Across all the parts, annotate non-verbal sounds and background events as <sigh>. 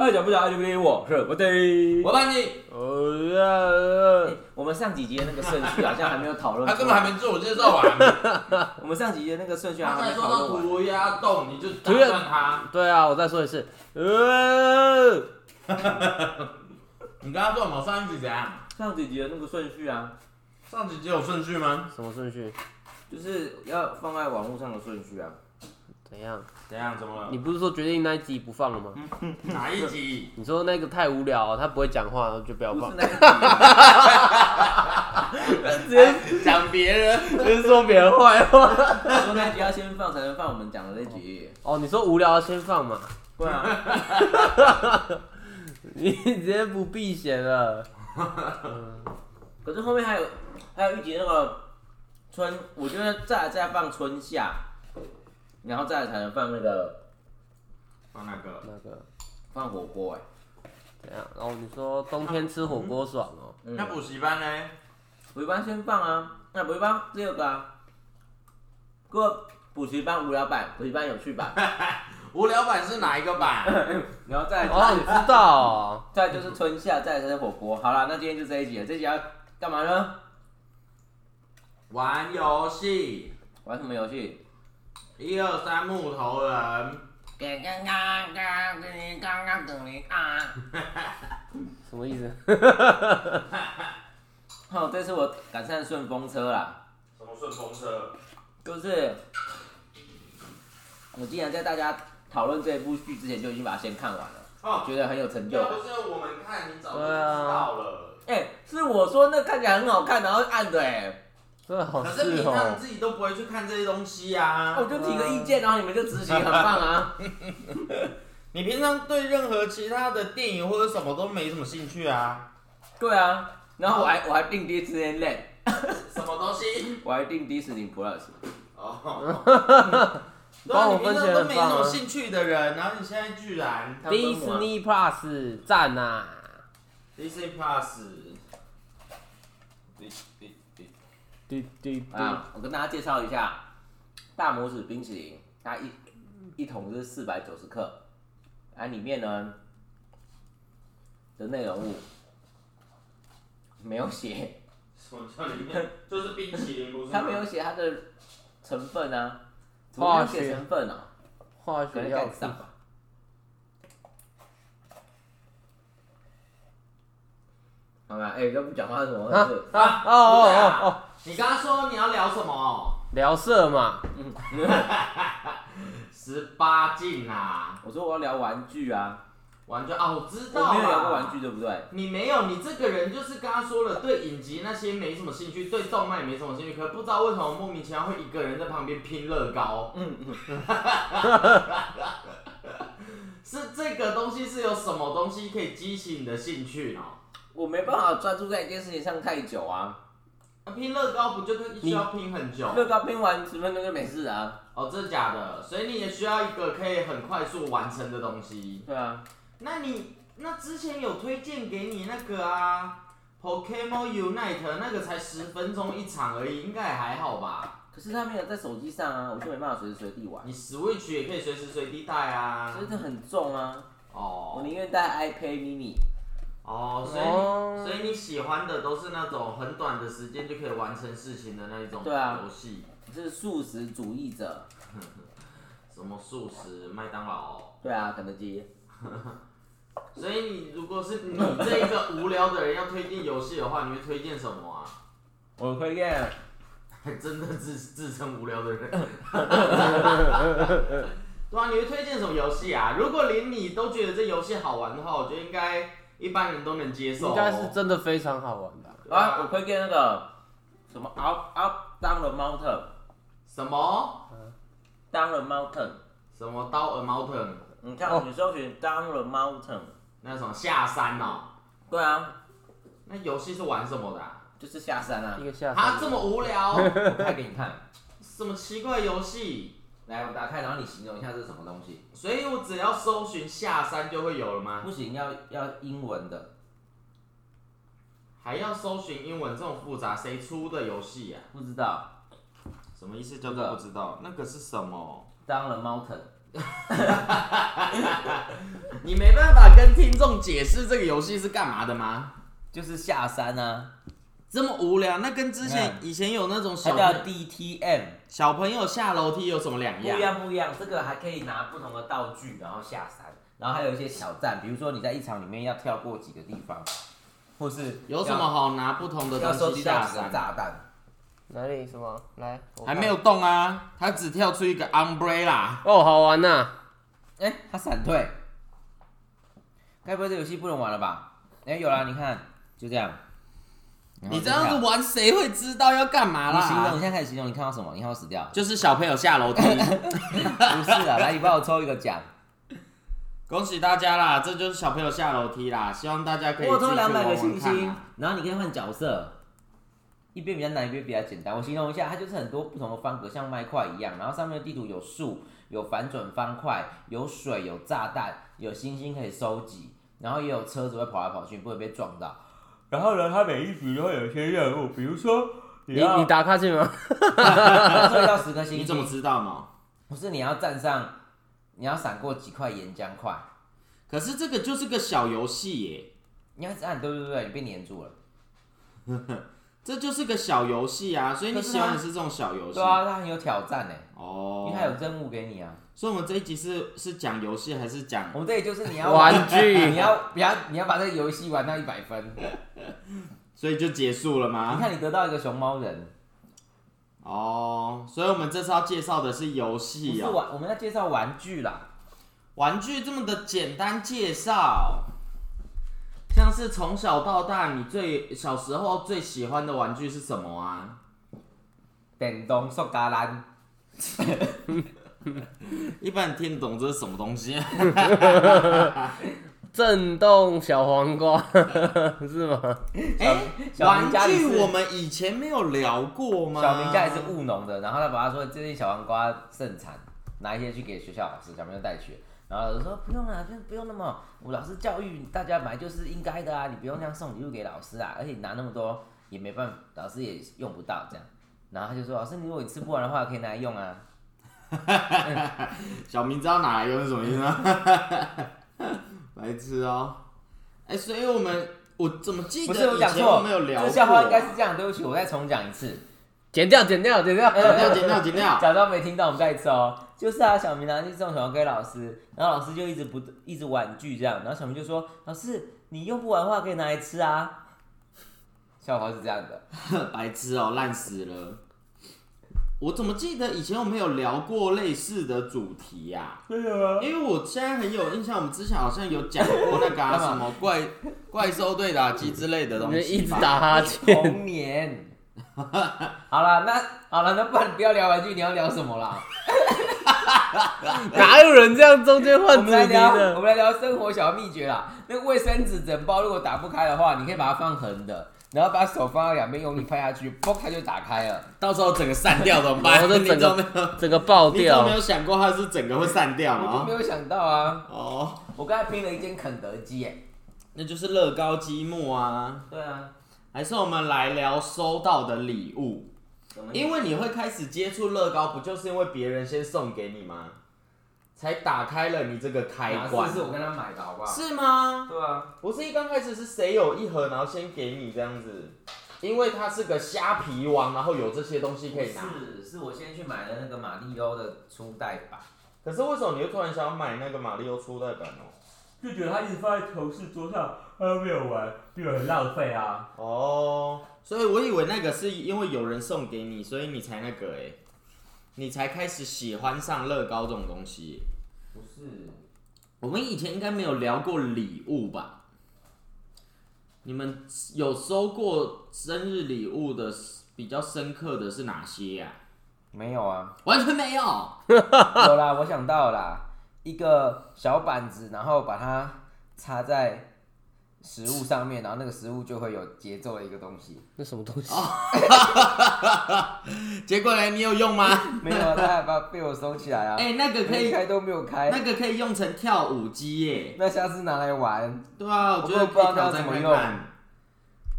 爱讲不讲爱就不理我，是不对。我帮你，呃，我们上几集的那个顺序好像还没有讨论。他根本还没自我介绍完。<laughs> 我们上几集的那个顺序还他才没说到讨论完。涂鸦洞，你就打断他。对啊，我再说一次，呃，<laughs> 你刚刚说什么？上一集怎样？上几集的那个顺序啊，上几集只有顺序吗？什么顺序？就是要放在网络上的顺序啊。怎样？怎样？怎么了你？不是说决定那一集不放了吗？哪一集？<laughs> 你说那个太无聊，他不会讲话，就不要放。<laughs> 直接讲别人。直接说别人坏话。说那一集要先放才能放我们讲的那集。哦，你说无聊先放嘛，对啊，<laughs> 你直接不避嫌了。可是后面还有还有一集那个春，我觉得再再放春夏，然后再来才能放那个放那个？那个放火锅哎、怎样？然后你说冬天吃火锅爽哦，嗯那补习班呢？补习班先放啊，那补习班第二个啊，过补习班无聊版，补习班有趣版，<laughs> 无聊版是哪一个版？<laughs> 然后再来哦，你知道哦。<laughs> 再来就是春夏，再来才是火锅。好了，那今天就这一集了，这一集要干嘛呢？玩游戏。玩什么游戏？一二三，木头人。什么意思？<laughs> 哦，这次我赶上顺风车啦，什么顺风车？就是我竟然在大家讨论这一部剧之前就已经把它先看完了，哦，觉得很有成就不是我们看，你早就知道了。哎、是我说那看起来很好看，然后按的哎、真的好可是平常哦。自己都不会去看这些东西啊。我就提个意见，然后你们就执行，很棒啊。<laughs> 你平常对任何其他的电影或者什么都没什么兴趣啊？对啊，然后我还我还订迪士尼 Land，什么东西？我还订迪士尼 Plus。哦，<laughs> 对啊，帮我你平常钱都没什么兴趣的人，然后你现在居然他分我啊 Disney Plus 赞啊！Disney Plus，滴滴滴，啊，我跟大家介绍一下，大拇指冰淇淋，它一一桶是四百九十克，啊，里面呢的内容物没有写，什么叫里面就是冰淇淋，不是？它没有写它的成分啊，怎么化没有写学成分啊？化学药品盖子上吧。好吧，哎、都不讲话是怎么啊回事？啊哦哦哦哦，你刚刚说你要聊什么？聊色嘛，<laughs> 十八禁啊，我说我要聊玩具啊，玩具啊，我知道我没有聊过玩具，对不对？你没有，你这个人就是刚刚说了，对影集那些没什么兴趣，对动漫也没什么兴趣，可不知道为什么莫名其妙会一个人在旁边拼乐高。嗯嗯，<laughs> 是这个东西是有什么东西可以激起你的兴趣呢？我没办法专注在一件事情上太久啊。啊拼乐高不就需要拼很久？乐高拼完十分钟就没事啊。哦，真的假的，所以你也需要一个可以很快速完成的东西。对啊，那你那之前有推荐给你那个啊，Pokemon Unite 那个才十分钟一场而已，应该也还好吧？可是它没有在手机上啊，我就没办法随时随地玩。你 Switch 也可以随时随地带啊所。以这很重啊，哦我哦宁愿带 iPad mini。哦，所以、哦所以你喜欢的都是那种很短的时间就可以完成事情的那一种游戏，是素食主义者。<laughs> 什么素食、麦当劳。对啊，肯德基。<laughs> 所以你如果是你这一个无聊的人要推荐游戏的话，你会推荐什么啊？我推荐还 <laughs> 真的自自称无聊的人。对啊，你会推荐什么游戏啊？如果连你都觉得这游戏好玩的话，我觉得应该一般人都能接受、哦。应该是真的非常好玩吧？啊啊，我推荐那个什么 Up Up Down the Mountain。什么 Down the Mountain。什么 down the mountain，你看，哦你搜寻 Down the Mountain。那什么下山哦。对啊，那游戏是玩什么的、啊？就是下山啊一。个下山啊，这么无聊，<laughs> 我拍给你看。什么奇怪游戏？来，我打开，然后你形容一下这是什么东西。所以我只要搜寻下山就会有了吗？不行，要要英文的。还要搜寻英文这种复杂，谁出的游戏呀？不知道。什么意思叫做不知道？那个是什么？Down the Mountain。<laughs> 你没办法跟听众解释这个游戏是干嘛的吗？就是下山啊，这么无聊，那跟之前嗯以前有那种它叫小朋 DTM，小朋友下楼梯有什么两不一样？样不一样，这个还可以拿不同的道具，然后下山，然后还有一些小站，比如说你在一场里面要跳过几个地方，或是有什么好拿不同的要收东西下集到几个山？炸弹？哪里什么？来，我看还没有动啊，他只跳出一个 umbrella。哦，好玩呐、哎、他闪退，该不会这游戏不能玩了吧？哎、有啦，你看，就这样。你这样子玩，谁会知道要干嘛你形容，你啦？现在开始形容，你看到什么？你看到死掉？就是小朋友下楼梯。<laughs> 不是啊，来，你帮我抽一个奖。恭喜大家啦，这就是小朋友下楼梯啦，希望大家可以我抽两百个星星啊。，然后你可以换角色，一边比较难，一边比较简单。我形容一下，它就是很多不同的方格，像麦块一样，然后上面的地图有树，有反转方块，有水，有炸弹，有星星可以收集，然后也有车子会跑来跑去，不会被撞到。然后呢，它每一局都会有一些任务，比如说你要你你打卡去吗？抽到十颗星你怎么星，知道呢？不是你要站上，你要闪过几块岩浆块，可是这个就是个小游戏耶，你要一直按，对对对，你被粘住了。<laughs> 这就是个小游戏啊，所以你可是它喜欢的是这种小游戏对啊，它很有挑战呢，哦。因为它有任务给你啊。所以我们这一集是是讲游戏还是讲？我们这里就是你要玩具 <laughs> 你要不要你要把这个游戏玩到一百分。<laughs> 所以就结束了你吗？看你得到一个熊猫人，哦，所以我们这次要介绍的是游不戏哦，是玩，我们要介绍玩具啦。玩具这么的简单介绍，像是从小到大你最小时候最喜欢的玩具是什么啊？电动塑胶篮，<laughs> 一般人听得懂这是什么东西？<laughs> 震动小黄瓜 <laughs> 是吗？哎、玩具我们以前没有聊过吗？小明家也是务农的，然后他爸爸说最近小黄瓜盛产，拿一些去给学校老师，小朋友带去。然后老师说不用啦，不用不用那么，我老师教育大家本来就是应该的啊，你不用这样送礼物给老师啊，而且你拿那么多也没办法，老师也用不到这样。然后他就说老师，如果你吃不完的话，可以拿来用啊。<laughs> 小明知道拿来用是什么意思吗？<laughs> 白痴哦、哎、所以我们我怎么记得以讲我们有聊过？这笑话应该是这样，对不起，我再重讲一次。剪掉，剪掉，剪掉。剪掉剪掉剪掉。假装没听到，我们再一次哦。就是啊，小明拿去送小黄给老师，然后老师就一直不一直婉拒这样，然后小明就说：“老师，你用不完的话可以拿来吃啊。”笑话是这样的，<laughs> 白痴哦、烂死了。我怎么记得以前我们有聊过类似的主题呀、对啊，因为我现在很有印象，我们之前好像有讲过那个、啊、什么怪 <laughs> 怪兽对打机之类的东你西吧一直打哈欠，童年。<laughs> 好了，那好了，那不然不要聊玩具，你要聊什么啦？哪有人这样中间我换主题们来聊，我的？们来聊生活小秘诀啦。那个卫生纸整包如果打不开的话，你可以把它放横的，然后把手放到两边，用力拍下去，嘣，它就打开了。到时候整个散掉怎么办？然后就整你怎么没有个整个爆掉你都没。有想过它是整个会散掉吗没？有想到啊，哦，我刚才拼了一间肯德基耶。那就是乐高积木啊。对啊，还是我们来聊收到的礼物，因为你会开始接触乐高，不就是因为别人先送给你吗？才打开了你这个开哪关次，是我跟他买的好不好？是吗？对啊，不是一刚开始是谁有一盒，然后先给你这样子，因为它是个虾皮王，然后有这些东西可以拿。是是我先去买了那个马里欧的初代版，可是为什么你又突然想要买那个马里欧初代版哦？就觉得他一直放在头饰桌上，他都没有玩，就很浪费啊。哦，所以我以为那个是因为有人送给你，所以你才那个哎，你才开始喜欢上乐高这种东西。不是，我们以前应该没有聊过礼物吧？你们有收过生日礼物的比较深刻的是哪些呀、没有啊。完全没有。<laughs> 有啦，我想到了啦，一个小板子，然后把它插在食物上面，然后那个食物就会有节奏的一个东西。那什么东西？<laughs> 结果呢，你有用吗？<laughs> 没有啊，他还把被我收起来啊。<laughs> 哎、那个可以，连开都没有开，那个可以用成跳舞机耶。那下次拿来玩。对啊，我觉得我不知道怎么用看看。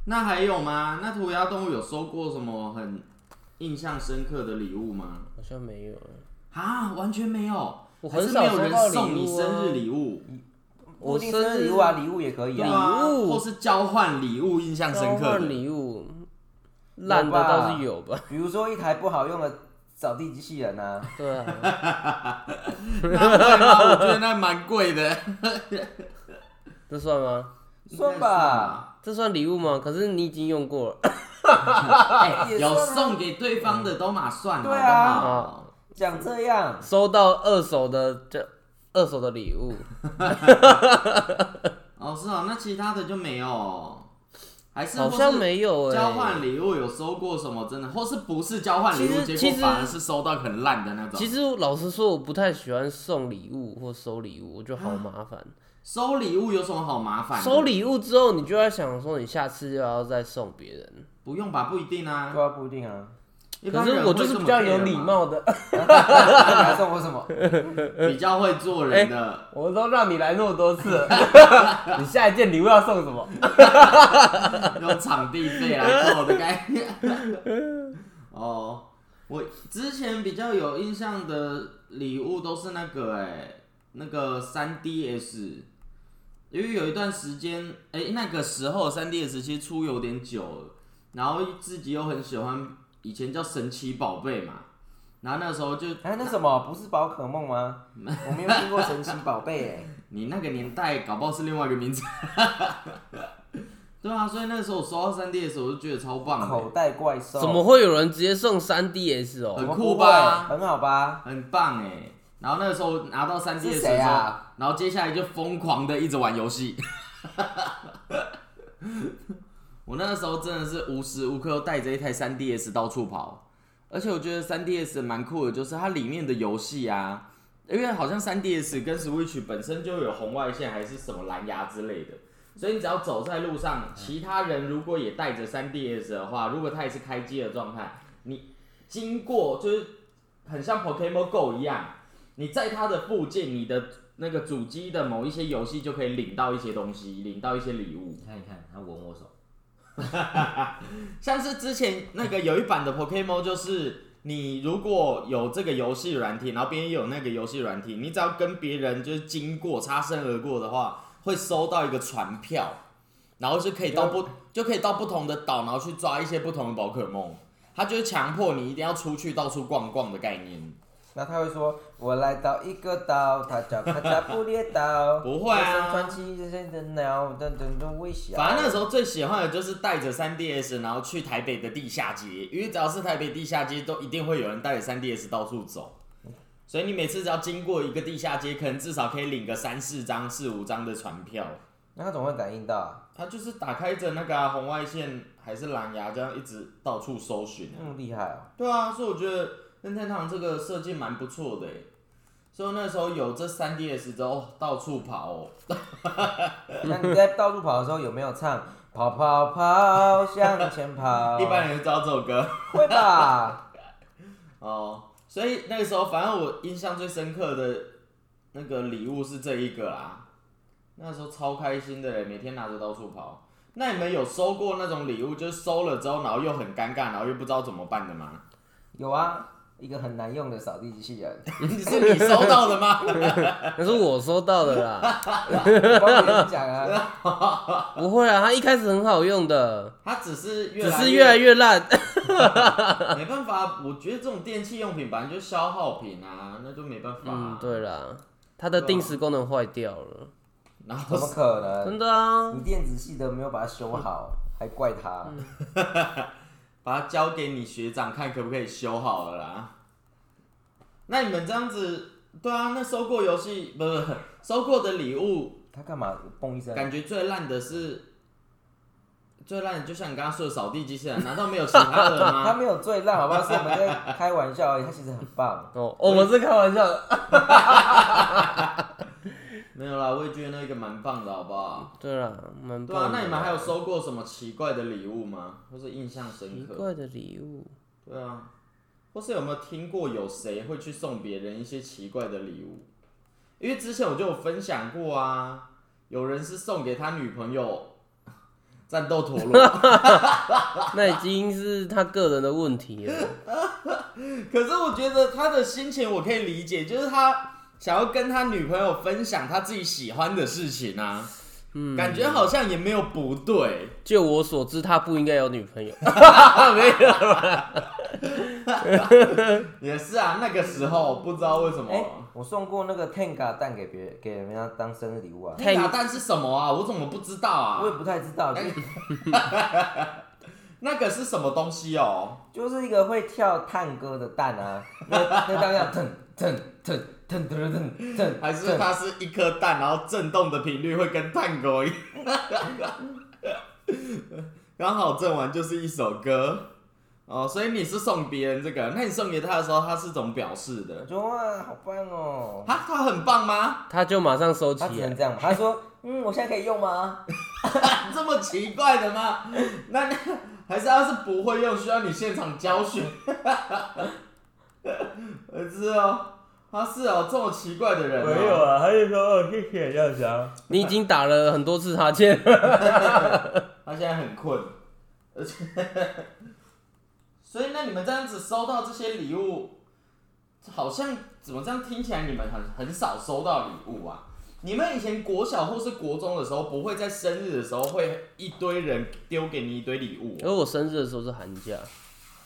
那还有吗？那涂鸦动物有收过什么很印象深刻的礼物吗？好像没有。啊，完全没有。我还很少收是没有人到礼物、啊。送你生日礼物，我生日礼物啊，礼物也可以啊。啊，礼物或是交换礼物印象深交换刻的。礼物，烂的倒是有吧？比如说一台不好用的扫地机器人啊，对啊，<laughs> 那会吗？我觉得那蛮贵的。这算吗？算吧。这算礼物吗？可是你已经用过了。<laughs> 有送给对方的都马算，对啊讲这样，收到二手的这二手的礼物，<laughs> 哦，是啊，那其他的就没有，还是好像没有哎、交换礼物有收过什么真的，或是不是交换礼物，结果反而是收到很烂的那种。其实老实说，我不太喜欢送礼物或收礼物，我觉得好麻烦。<gasps> 收礼物有什么好麻烦？收礼物之后，你就在想说，你下次又要再送别人。不用吧？不一定啊。对啊，不一定啊。可一般人是我就是比较有礼，貌的，那你还送我什么？<laughs> 比较会做人的。<laughs> 我都让你来那么多次了，<laughs> 你下一件礼物要送什么？用场地费来做的概念。哦，我之前比较有印象的礼物都是那个哎、那个三 DS，因为有一段时间，哎、那个时候三 DS 其实出有点久了，然后自己又很喜欢，以前叫神奇宝贝嘛，然后那时候就哎，那什么不是宝可梦吗？我没有听过神奇宝贝哎。<laughs> 你那个年代搞不好是另外一个名字。<laughs> 对啊，所以那时候我收到三 DS，我就觉得超棒的。口袋怪兽，怎么会有人直接送三 DS 哦？很酷吧很好吧？很棒哎。然后那个时候拿到三 D 是谁的时候，啊然后接下来就疯狂的一直玩游戏。我那个时候真的是无时无刻都带着一台 3DS 到处跑，而且我觉得 3DS 蛮酷的，就是它里面的游戏啊，因为好像 3DS 跟 Switch 本身就有红外线还是什么蓝牙之类的，所以你只要走在路上，其他人如果也带着 3DS 的话，如果他也是开机的状态，你经过就是很像 Pokemon Go 一样，你在它的附近，你的那个主机的某一些游戏就可以领到一些东西，领到一些礼物。你看，一看，他闻我手，<laughs> 像是之前那个有一版的 Pokemon，就是你如果有这个游戏软体，然后别人有那个游戏软体，你只要跟别人就是经过擦身而过的话，会收到一个船票，然后是可以到不就可以到不同的岛，然后去抓一些不同的宝可梦。它就是强迫你一定要出去到处逛逛的概念。那他会说：“我来到一个岛，它叫卡加布列岛。<laughs> 不会啊传奇人生的鸟，等等的微笑。”反正那时候最喜欢的就是带着 3DS，然后去台北的地下街，因为只要是台北地下街，都一定会有人带着 3DS 到处走。所以你每次只要经过一个地下街，可能至少可以领个三四张、四五张的船票。那他怎么会感应到啊？他就是打开着那个啊、红外线还是蓝牙，这样一直到处搜寻、啊。那么厉害啊！对啊，所以我觉得任天堂这个设计蛮不错的诶。所以那时候有这三 DS 之后，到处跑、哦。<laughs> 那你在到处跑的时候有没有唱“跑跑跑向前跑 <laughs> ”？一般人知道这首歌。<laughs> 会吧？哦，所以那个时候，反正我印象最深刻的那个礼物是这一个啦。那时候超开心的嘞，每天拿着到处跑。那你们有收过那种礼物，就是收了之后，然后又很尴尬，然后又不知道怎么办的吗？有啊，一个很难用的扫地机器人，<laughs> 是你收到的吗？<laughs> 那是我收到的啦，我帮别人讲啊。不会啊，它一开始很好用的，它只是越只来是越来越烂。<laughs> 没办法，我觉得这种电器用品本来就消耗品啊，那就没办法、嗯，对啦，它的定时功能坏掉了，然后怎么可能？真的啊。你电子系的没有把它修好，还怪他？把它交给你学长看可不可以修好了啦。那你们这样子，对啊，那收过游戏不不不 <laughs> 收过的礼物，他干嘛嘣一声？感觉最烂的是最烂的，就像你刚刚说的扫地机器人，难道没有其他的吗 <laughs> 他吗？没有最烂，好不好？是我们在开玩笑而已。他其实很棒。哦，我们是开玩笑的。<laughs> 没有啦，我也觉得那个蛮棒的，好不好？对啦，蛮对啊，棒的。那你们还有收过什么奇怪的礼物吗？或是印象深刻？奇怪的礼物？对啊，或是有没有听过有谁会去送别人一些奇怪的礼物？因为之前我就有分享过啊，有人是送给他女朋友 <laughs> 战斗陀螺，<laughs> 那已经是他个人的问题了。<laughs> 可是我觉得他的心情我可以理解，就是他想要跟他女朋友分享他自己喜欢的事情啊，嗯感觉好像也没有不对。就我所知，他不应该有女朋友。<laughs> <laughs> 没有啦，也是啊，那个时候不知道为什哎、么。我送过那个 Tenga 蛋给别给人家当生日礼物啊，Tenga 蛋是什么啊？我怎么不知道啊？我也不太知道，<laughs> 那个是什么东西哦？就是一个会跳探戈的蛋啊，那那蛋要腾腾腾腾腾腾腾，还是它是一颗蛋，然后震动的频率会跟探戈一样？<laughs> 刚好震完就是一首歌哦，所以你是送别人这个，那你送给他的时候，他是怎么表示的哇，好棒哦，他他很棒吗？他就马上收起来。他只能这样，他说嗯，我现在可以用吗？<laughs> 这么奇怪的吗？那那 <laughs> 还是他是不会用，需要你现场教学？儿子哦，他是哦，这么奇怪的人、哦。啊，他就说哦，谢谢这样子啊。你已经打了很多次哈欠，<laughs> 他现在很困，而且，所以那你们这样子收到这些礼物，好像怎么这样听起来你们很很少收到礼物啊？你们以前国小或是国中的时候，不会在生日的时候会一堆人丢给你一堆礼物因为我生日的时候是寒假。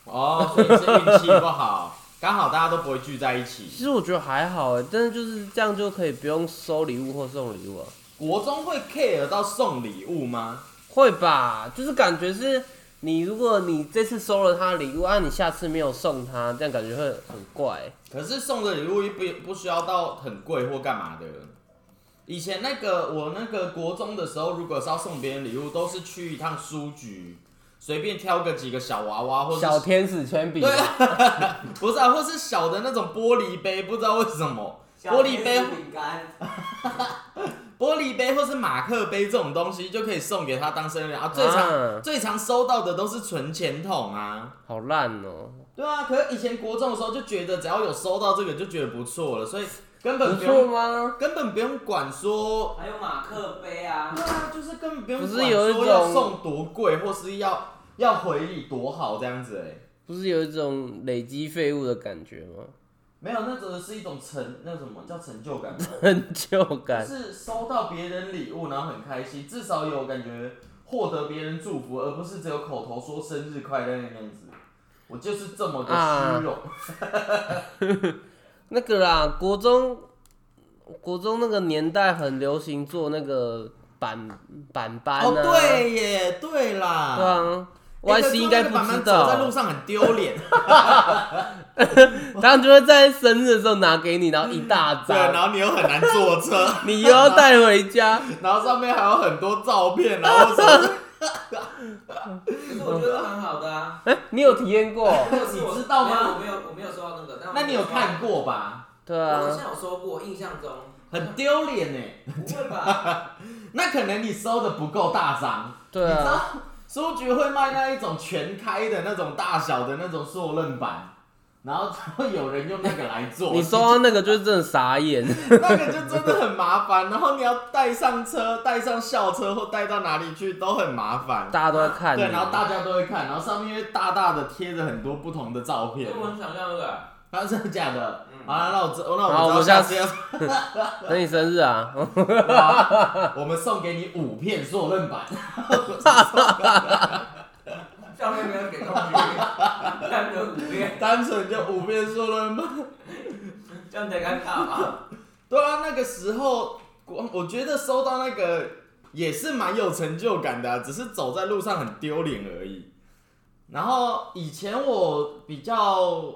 哦，所以你是运气不好，刚好大家都不会聚在一起。其实我觉得还好哎，但是就是这样就可以不用收礼物或送礼物了。国中会 care 到送礼物吗？会吧，就是感觉是你，如果你这次收了他的礼物啊，你下次没有送他，这样感觉会很怪。可是送的礼物又不不需要到很贵或干嘛的。以前那个我那个国中的时候，如果是要送别人礼物，都是去一趟书局，随便挑个几个小娃娃或者小天使铅笔，对啊，<laughs> 不是啊，或是小的那种玻璃杯，不知道为什么玻璃杯、饼干，<laughs> 玻璃杯或是马克杯这种东西就可以送给他当生日礼啊。最常、啊最常收到的都是存钱筒啊。好烂哦、对啊，可是以前国中的时候就觉得只要有收到这个就觉得不错了，所以根本不用吗？根本不用管说，还有马克杯啊对，啊，就是根本不用不是管有一种说要送多贵，或是要要回礼多好这样子哎、不是有一种累积废物的感觉吗？没有，那种是一种成那什么叫成就感？成就就感，是收到别人礼物然后很开心，至少有感觉获得别人祝福，而不是只有口头说生日快乐那样子。我就是这么的虚荣。<laughs> 那个啦，国中国中那个年代很流行做那个板板班啊，哦，对耶，对啦。对啊欸，Y 可 C 是应该不知那个板板走在路，上很丢脸，<laughs> 他就会在生日的时候拿给你，然后一大张对，然张，后你又很难坐车，<laughs> 你又要带回家，<laughs> 然后上面还有很多照片，然后什么，可是我觉得很好的啊。哎、你有体验过？你知道吗我没有，我没有收到那个。但那你有看？过吧？对我好啊，像有收过，印象中。很丢脸呢。不会吧？那可能你收的不够大张。对你知道啊，书局会卖那一种全开的那种大小的那种塑刃板，然后会有人用那个来做。你说到那个就是真的傻眼，那个就真的很麻烦，然后你要带上车、带上校车或带到哪里去都很麻烦。大家都在看。对，然后大家都会看，然后上面会大大的贴着很多不同的照片。很想要那个。啊，真的假的？好了，那我知，那我我们下知道下次次要，<laughs> 等你生日啊，我们送给你五片塑刃板。<laughs> 上面没有给东西，单纯五片，单纯就五片塑刃板。这样才尴尬吧？对啊，那个时候我我觉得收到那个也是蛮有成就感的啊、只是走在路上很丢脸而已。然后以前我比较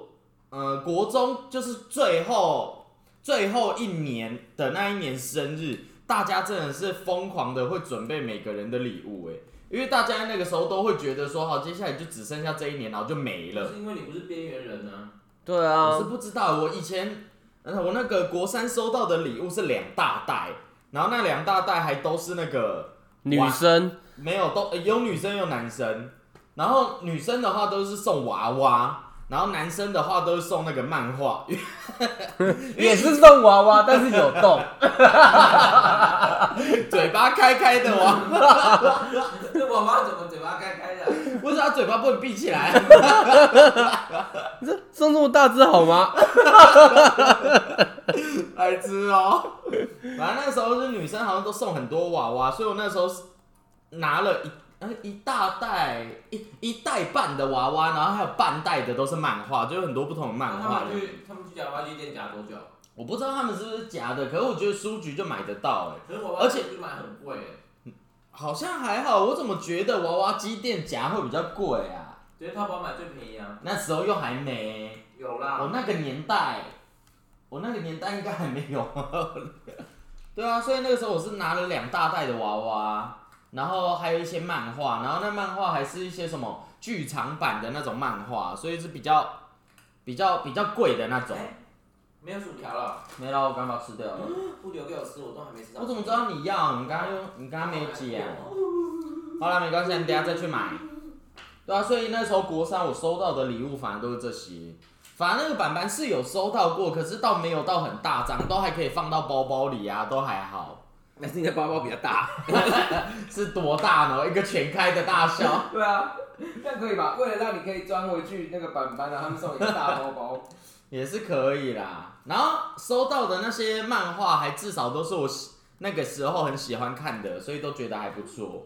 呃国中就是最后最后一年的那一年生日，大家真的是疯狂的会准备每个人的礼物哎，因为大家那个时候都会觉得说好，接下来就只剩下这一年，然后就没了。是因为你不是边缘人啊。我对啊我是，不知道，我以前，呃，我那个国三收到的礼物是两大袋，然后那两大袋还都是那个女生没有都、呃有女生有男生，然后女生的话都是送娃娃，然后男生的话都是送那个漫画，<laughs> 也是送娃娃，但是有洞，<laughs> 嘴巴开开的娃娃，<laughs> 这娃娃怎么嘴巴开开的？不是他嘴巴不能闭起来，送这么大只好吗？白痴哦、反正那个时候是女生好像都送很多娃娃，所以我那时候是拿了一呃一大袋一一袋半的娃娃，然后还有半袋的都是漫画，就有很多不同的漫画他。们去他们去夹娃娃机店夹多久？我不知道他们是不是假的，可是我觉得书局就买得到哎、而且就买很贵欸，好像还好。我怎么觉得娃娃机店夹会比较贵啊？觉得淘宝买最便宜啊。那时候又还没。有啦，我那个年代，我那个年代应该还没有。<laughs> 对啊，所以那个时候我是拿了两大袋的娃娃，然后还有一些漫画，然后那漫画还是一些什么剧场版的那种漫画，所以是比较比较比较贵的那种。哎没有薯条了，没了，我刚把它吃掉了。<gasps> 不留给我吃，我都还没吃到。我怎么知道你要？你刚刚又你刚刚没有讲。好了，没关系，你等下再去买。对啊，所以那时候国三我收到的礼物反正都是这些。反正那个板板是有收到过，可是倒没有到很大张，都还可以放到包包里啊，都还好。那是你的包包比较大。<laughs> 是多大呢？一个全开的大小。<laughs> 对啊，这样可以吧？为了让你可以装回去那个板板啊，他们送你一个大包包。<laughs> 也是可以啦。然后收到的那些漫画，还至少都是我喜那个时候很喜欢看的，所以都觉得还不错。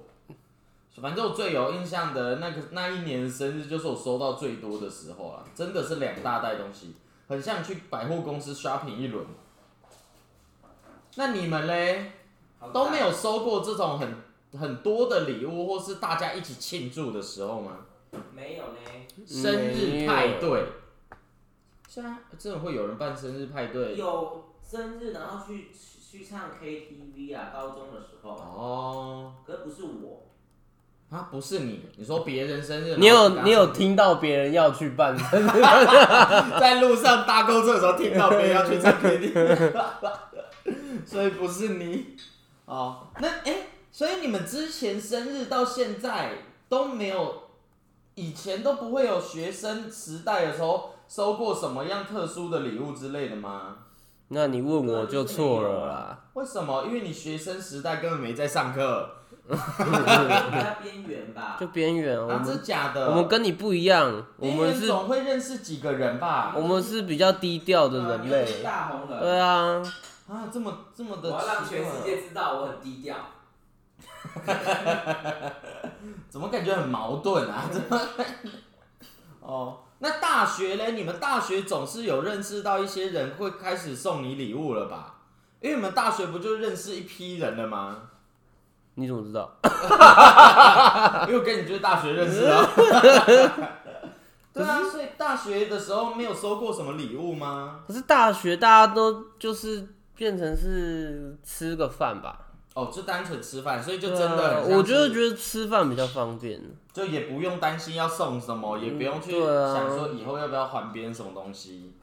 反正我最有印象的那个那一年生日，就是我收到最多的时候了，真的是两大袋东西，很像去百货公司 shopping 一轮。那你们嘞，都没有收过这种很很多的礼物，或是大家一起庆祝的时候吗？没有呢。生日派对，现在真的会有人办生日派对？有生日，然后去去唱 KTV 啊，高中的时候，哦，可是不是我，啊，不是你，你说别人生日，你有你有唱听到别人要去办生日？<laughs> 在路上搭公车的时候听到别人要去唱 KTV，<laughs> 所以不是你哦。那哎、诶所以你们之前生日到现在都没有，以前都不会有学生时代的时候收过什么样特殊的礼物之类的吗？那你问我就错了啦。为什么？因为你学生时代根本没在上课，比较边缘吧。就边缘，我们是假的。我们跟你不一样，我边缘们是，总会认识几个人吧？我们是比较低调的人类。大红人。对啊，啊，这么这么的我，要让全世界知道我很低调。<laughs> 怎么感觉很矛盾啊？怎么？哦，那大学嘞？你们大学总是有认识到一些人会开始送你礼物了吧？因为你们大学不就认识一批人了吗？你怎么知道？<laughs> 因为我跟你就是大学认识的啊。<laughs> 对啊，所以大学的时候没有收过什么礼物吗？可是大学大家都就是变成是吃个饭吧。哦，就单纯吃饭，所以就真的很像是，我觉得觉得吃饭比较方便。就也不用担心要送什么，也不用去对啊想说以后要不要还别人什么东西，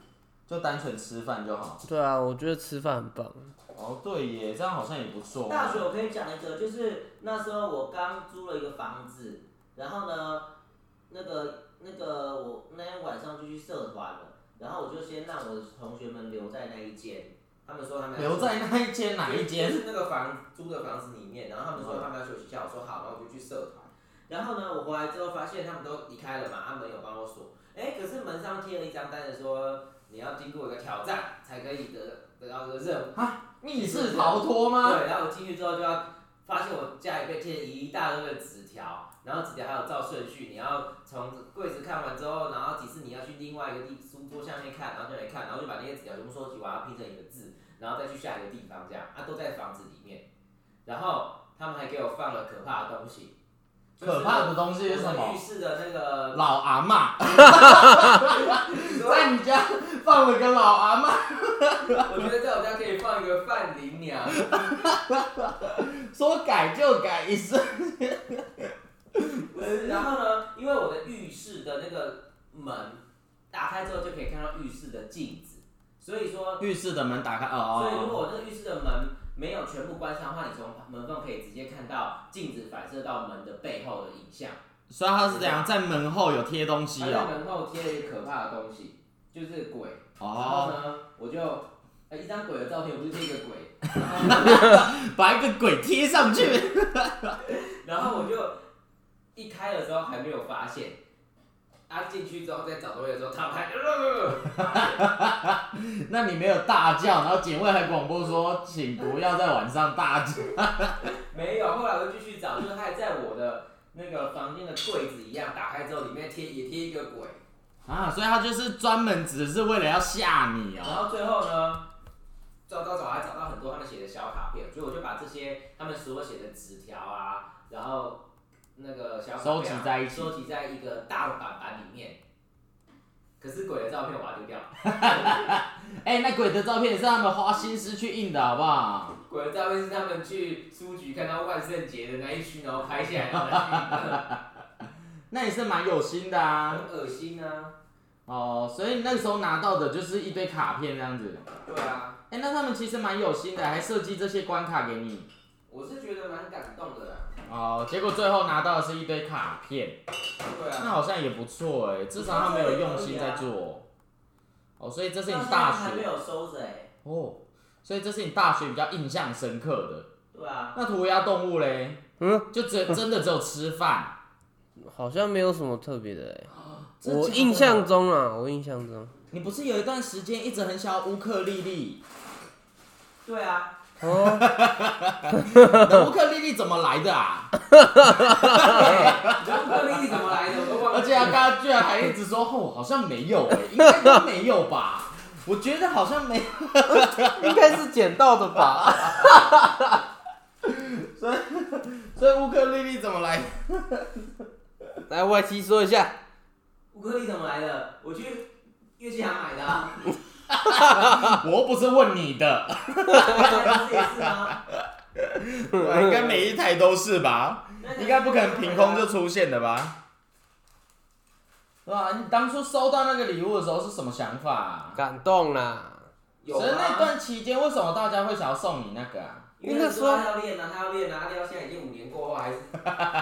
就单纯吃饭就好。对啊，我觉得吃饭很棒。哦，对耶，这样好像也不错。大学我可以讲一个，就是那时候我刚租了一个房子，然后呢，那个那个我那天晚上就去社团了，然后我就先让我的同学们留在那一间，他们说他们留在那一间哪一就间？是那个房租的房子里面，然后他们说他们要休息一下，我说好，那我就去社团。然后呢，我回来之后发现他们都离开了嘛，他们有帮我锁。哎，可是门上贴了一张单子说你要经过一个挑战才可以得得到这个任务啊。密室逃脱吗？对，然后我进去之后就要发现我家里被贴了一大堆的纸条，然后纸条还有照顺序，你要从柜子看完之后，然后几次你要去另外一个地书桌下面看，然后就来看，然后就把那些纸条全部收集完，然后拼成一个字，然后再去下一个地方这样，啊都在房子里面，然后他们还给我放了可怕的东西，就是可怕的东西是什么浴？室的那个老阿妈 <laughs> 在你家放了个老阿妈，<laughs> 我觉得在我家可以放一个范林娘，<laughs> 说改就改一声。不是，然后呢，因为我的浴室的那个门打开之后就可以看到浴室的镜子，所以说，浴室的门打开哦，所以如果哦，我那个浴室的门没有全部关上的话，你从门缝可以直接看到镜子反射到门的背后的影像。所以他是怎样在门后有贴东西它在哦？门后贴了一个可怕的东西，就是鬼。哦然后哦，呢，我就。呃一张鬼的照片，我就贴一个鬼，<laughs> 把一个鬼贴上去。<laughs> 然后我就一开的时候还没有发现，啊，啊进去之后再找东西的时候，他们还 <laughs> 那你没有大叫，然后警卫还广播说，请不要在晚上大叫。没有。后来我就继续找，就是他还在我的那个房间的柜子一样，打开之后里面贴也贴一个鬼，啊，所以他就是专门只是为了要吓你然哦。后最后呢，找找找还找到很多他们写的小卡片，所以我就把这些他们所写的纸条啊，然后那个小收集在一起收集在一个大的板板里面。可是鬼的照片我把它丢掉，<laughs> 哎、那鬼的照片也是他们花心思去印的，好不好？鬼的照片是他们去书局看到万圣节的那一区，然后拍下来然后拿去印的，那也是蛮有心的啊。很恶心啊。哦，所以你那时候拿到的就是一堆卡片这样子。对啊，哎、那他们其实蛮有心的，还设计这些关卡给你。我是觉得蛮感动的啦。哦，结果最后拿到的是一堆卡片，对啊，那好像也不错哎，至少他没有用心在做。哦，所以这是你大学还没有收着哎。哦，所以这是你大学比较印象深刻的。对啊，那涂鸦动物嘞？嗯，就只真的只有吃饭。好像没有什么特别的哎。真的假的我印象中啊，我印象中，你不是有一段时间一直很想要乌克丽丽？对啊，哦，乌克丽丽怎么来的啊？乌克丽丽怎么来的？我都忘记了。而且他刚刚居然还一直说，哦，好像没有哎，应该都没有吧？我觉得好像没有。应该是捡到的吧？所以所以乌克丽丽怎么来？来，Y 七说一下，乌克丽怎么来的？我去乐器行买的啊。<laughs> 我又不是问你的，不是也是吗？应该每一台都是吧？应该不可能凭空就出现的吧？对吧？你当初收到那个礼物的时候是什么想法、啊？感动啦。有所以那啊。段期间，为什么大家会想要送你那个啊？因为那时候他要练啊，他要练啊，他练到现在已经五年过后还是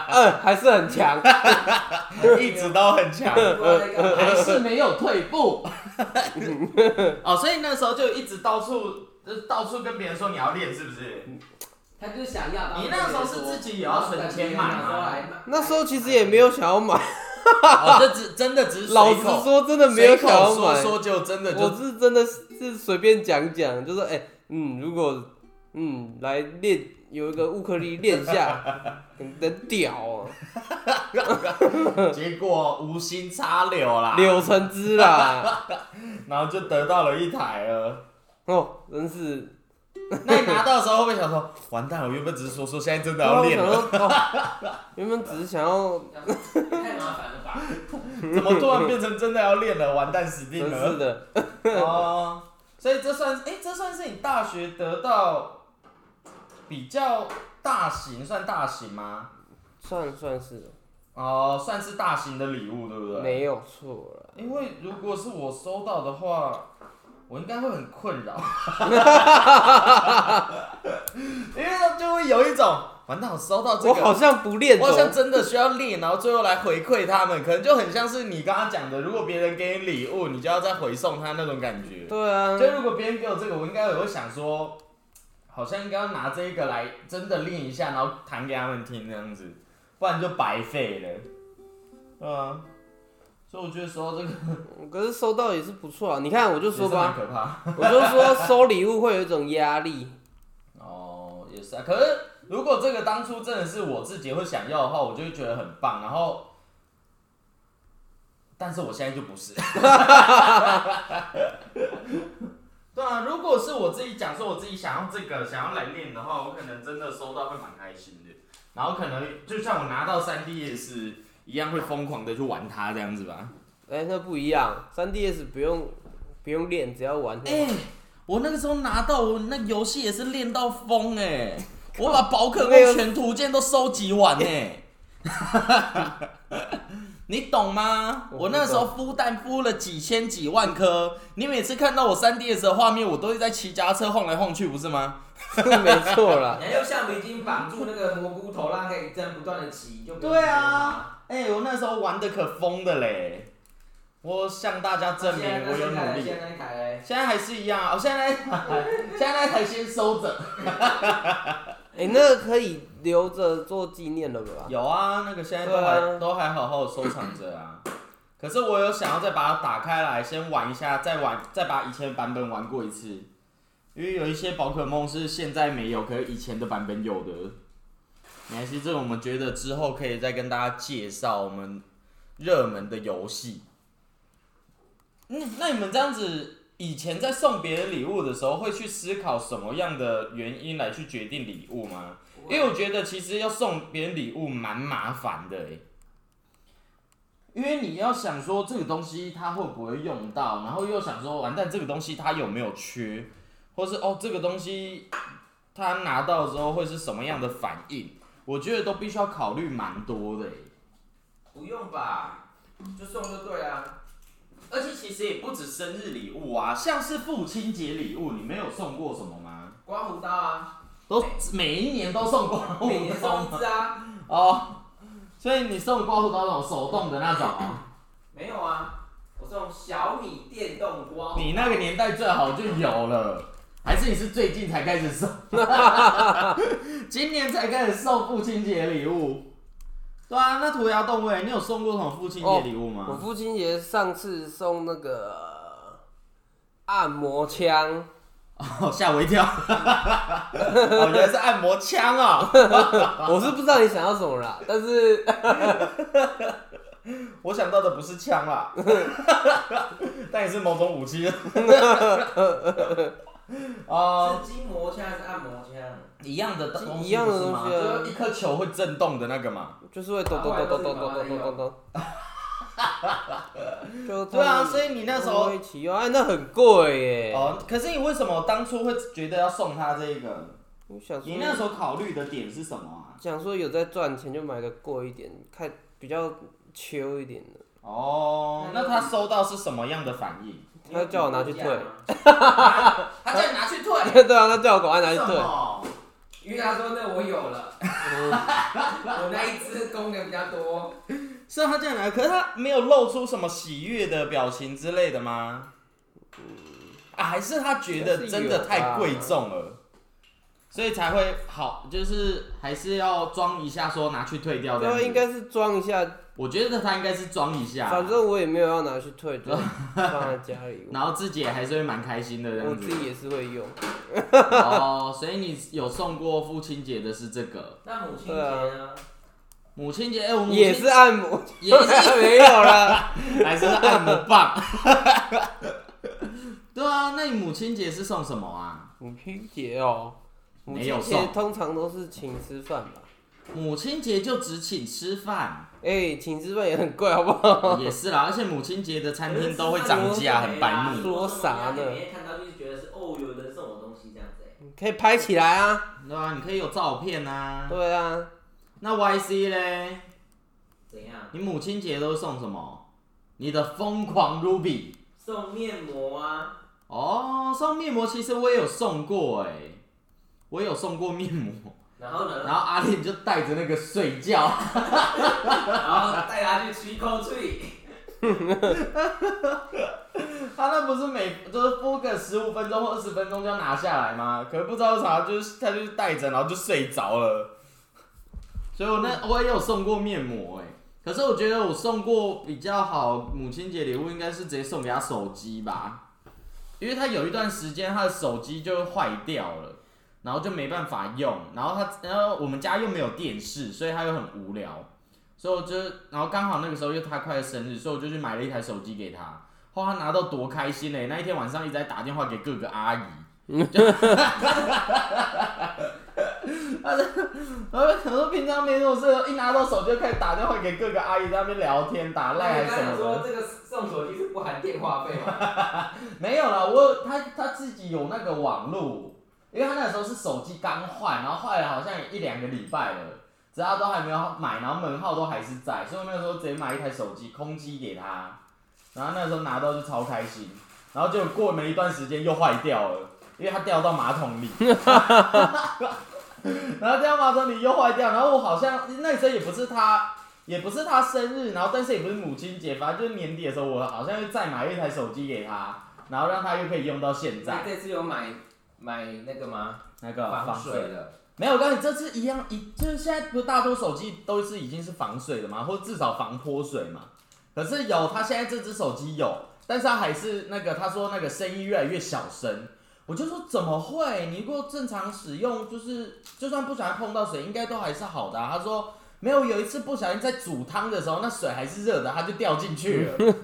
嗯，<laughs> 还是很强。<laughs> 一直都很强。还是没有退步。<laughs> 哦，所以那时候就一直到处，就是到处跟别人说你要练，是不是？他就是想要。你那时候是自己也要存钱买吗那时候其实也没有想要买，哦，这只真的只是老实说真的没有想要买。口说说就真的我就是真的是随便讲讲，就说哎、嗯，如果嗯来练有一个乌克丽练一下，<laughs> 很很屌哦、结果无心插柳啦，柳成枝啦，<laughs> 然后就得到了一台了。哦，真是，那你拿到的时候会不会想说，<laughs> 完蛋了，我原本只是说说，现在真的要练了，哦，原本只是想要，太麻烦了吧？怎么突然变成真的要练了？完蛋，死定了是。的，哦，所以这算是，哎、这算是你大学得到比较大型，算大型吗？算算是哦，算是大型的礼物，对不对？没有错了。因为如果是我收到的话，我应该会很困扰，<laughs> 因为就会有一种，完蛋，我收到这我好，像不练我好像走，真的需要练，然后最后来回馈他们，可能就很像是你刚刚讲的，如果别人给你礼物，你就要再回送他那种感觉。对啊，就如果别人给我这个，我应该也会想说，好像应该要拿这一个来真的练一下，然后弹给他们听这样子，不然就白费了。嗯，所以我觉得收这个可是收到也是不错啊。你看，我就说吧，可怕。我就说收礼物会有一种压力。<laughs> 哦，也是啊。可是如果这个当初真的是我自己会想要的话，我就会觉得很棒。然后，但是我现在就不是。<laughs> 对啊，如果是我自己讲说我自己想要这个，想要来练的话，我可能真的收到会蛮开心的。然后可能就像我拿到三 DS 一样，会疯狂的去玩它这样子吧。哎、那不一样三 DS 不用不用练，只要玩。哎、我那个时候拿到我那游戏也是练到疯哎、<laughs> 我把宝可梦全图鉴都收集完哎、<laughs> 你懂吗？我那时候孵蛋孵了几千几万颗，你每次看到我三 D S 的画面，我都是在骑脚踏车晃来晃去，不是吗？<laughs> 没错啦。<laughs> 你还用橡皮筋绑住那个蘑菇头，让它可以这样不断的骑，就对啊，哎、我那时候玩的可疯的嘞，我向大家证明我有努力。现在那台嘞，现在还是一样啊，我现在那台，<laughs> 现在那台先收着。哎、那个可以留着做纪念了吧？有啊，那个现在都还、啊都还好好收藏着啊。可是我有想要再把它打开来，先玩一下，再玩，再把以前的版本玩过一次。因为有一些宝可梦是现在没有，可是以前的版本有的。没关系，这个我们觉得之后可以再跟大家介绍我们热门的游戏。嗯，那你们这样子，以前在送别人礼物的时候，会去思考什么样的原因来去决定礼物吗？因为我觉得其实要送别人礼物蛮麻烦的诶，因为你要想说这个东西他会不会用到，然后又想说完蛋这个东西他有没有缺，或是哦这个东西他拿到之后会是什么样的反应，我觉得都必须要考虑蛮多的诶。不用吧，就送就对啊。而且其实也不止生日礼物啊，像是父亲节礼物，你没有送过什么吗？刮胡刀啊，都每一年都送过每年送一次啊。哦，所以你送刮胡刀那种手动的那种啊。没有啊，我送小米电动刮胡。你那个年代最好就有了，还是你是最近才开始送？<laughs> 今年才开始送父亲节礼物。对啊，那涂鸦动物欸，你有送过什么父亲节礼物吗？我父亲节上次送那个按摩枪，哦，吓我一跳！<laughs> 哦，原来是按摩枪啊。<laughs> 我是不知道你想要什么啦，但是 <laughs> 我想到的不是枪啦，但也是某种武器。哦，<laughs> 是筋膜枪还是按摩枪？一样的东西一样的东西啊就是一颗球会震动的那个嘛。就是会咚咚咚咚咚咚咚咚咚咚。<laughs> 就对啊，所以你那时候一起用，哎，那很贵耶。哦，可是你为什么当初会觉得要送他这个？我想你那时，候考虑的点是什么啊？想说有在赚钱就买个贵一点，看比较秋一点的。哦，那他收到是什么样的反应？他叫我拿去退他叫你拿去退，<laughs> 对啊，他叫我赶快拿去退。因为他说那我有了，<laughs> 我那一只公的比较多。是啊，他这样来，可是他没有露出什么喜悦的表情之类的吗？啊，还是他觉得真的太贵重了，所以才会好，就是还是要装一下，说拿去退掉的对啊，样子。应该是装一下，我觉得他应该是装一下，反正我也没有要拿去退，就 <laughs> 放在家里。然后自己也还是会蛮开心的这样子。我自己也是会用。哦，所以你有送过父亲节的是这个，那母亲节呢？母亲节，哎、我母亲也是按摩，也是没有啦。<laughs> 还是按摩棒。<laughs> 对啊，那你母亲节是送什么啊？母亲节哦，母没有亲节送通常都是请吃饭吧？母亲节就只请吃饭，哎、请吃饭也很贵，好不好？也是啦，而且母亲节的餐厅都会涨价，很白目。说啥呢看到就是觉得是哦，有人送我东西这样子哎。可以拍起来啊。对啊，你可以有照片啊。对啊，那 YC 嘞？怎样？你母亲节都送什么？你的疯狂 Ruby 送面膜啊？哦，送面膜其实我也有送过哎，我也有送过面膜，然后呢？然后阿丽就带着那个睡觉，然后带他去吹口吹。他那不是每就是敷个十五分钟或二十分钟就要拿下来吗？可是不知道为啥，就是他就是带着，然后就睡着了。所以我那我也有送过面膜哎，可是我觉得我送过比较好母亲节礼物应该是直接送给他手机吧，因为他有一段时间他的手机就坏掉了，然后就没办法用，然后他然后我们家又没有电视，所以他又很无聊，所以我就然后刚好那个时候又他快生日，所以我就去买了一台手机给他。<laughs> 后他拿到多开心嘞！那一天晚上一直在打电话给各个阿姨，<laughs> 他说，他说可能平常没什么事，一拿到手机就开始打电话给各个阿姨，在那边聊天、打赖还是什么的。说这个送手机是不含电话费吗？<laughs> 没有啦，我他他自己有那个网路，因为他那时候是手机刚换，然后坏了好像一两个礼拜了，只要都还没有买，然后门号都还是在，所以我那个时候直接买一台手机空机给他，然后那时候拿到就超开心，然后就过没一段时间又坏掉了，因为它掉到马桶里，<laughs> 然后掉到马桶里又坏掉，然后我好像那时候也不是他。也不是他生日，然后但是也不是母亲节，反正就是年底的时候，我好像又再买一台手机给他，然后让他又可以用到现在。这次有买买那个吗？那个防防水水的。没有，我告诉你，这次一样，一就是现在不是大多手机都是已经是防水的嘛，或者至少防泼水嘛。可可是有他现在这只手机有，但是他还是那个他说那个声音越来越小声。我就说怎么会？你如果正常使用，就是就算不小心碰到水，应该都还是好的啊、他说没有，有一次不小心在煮汤的时候，那水还是热的，它就掉进去了。<laughs>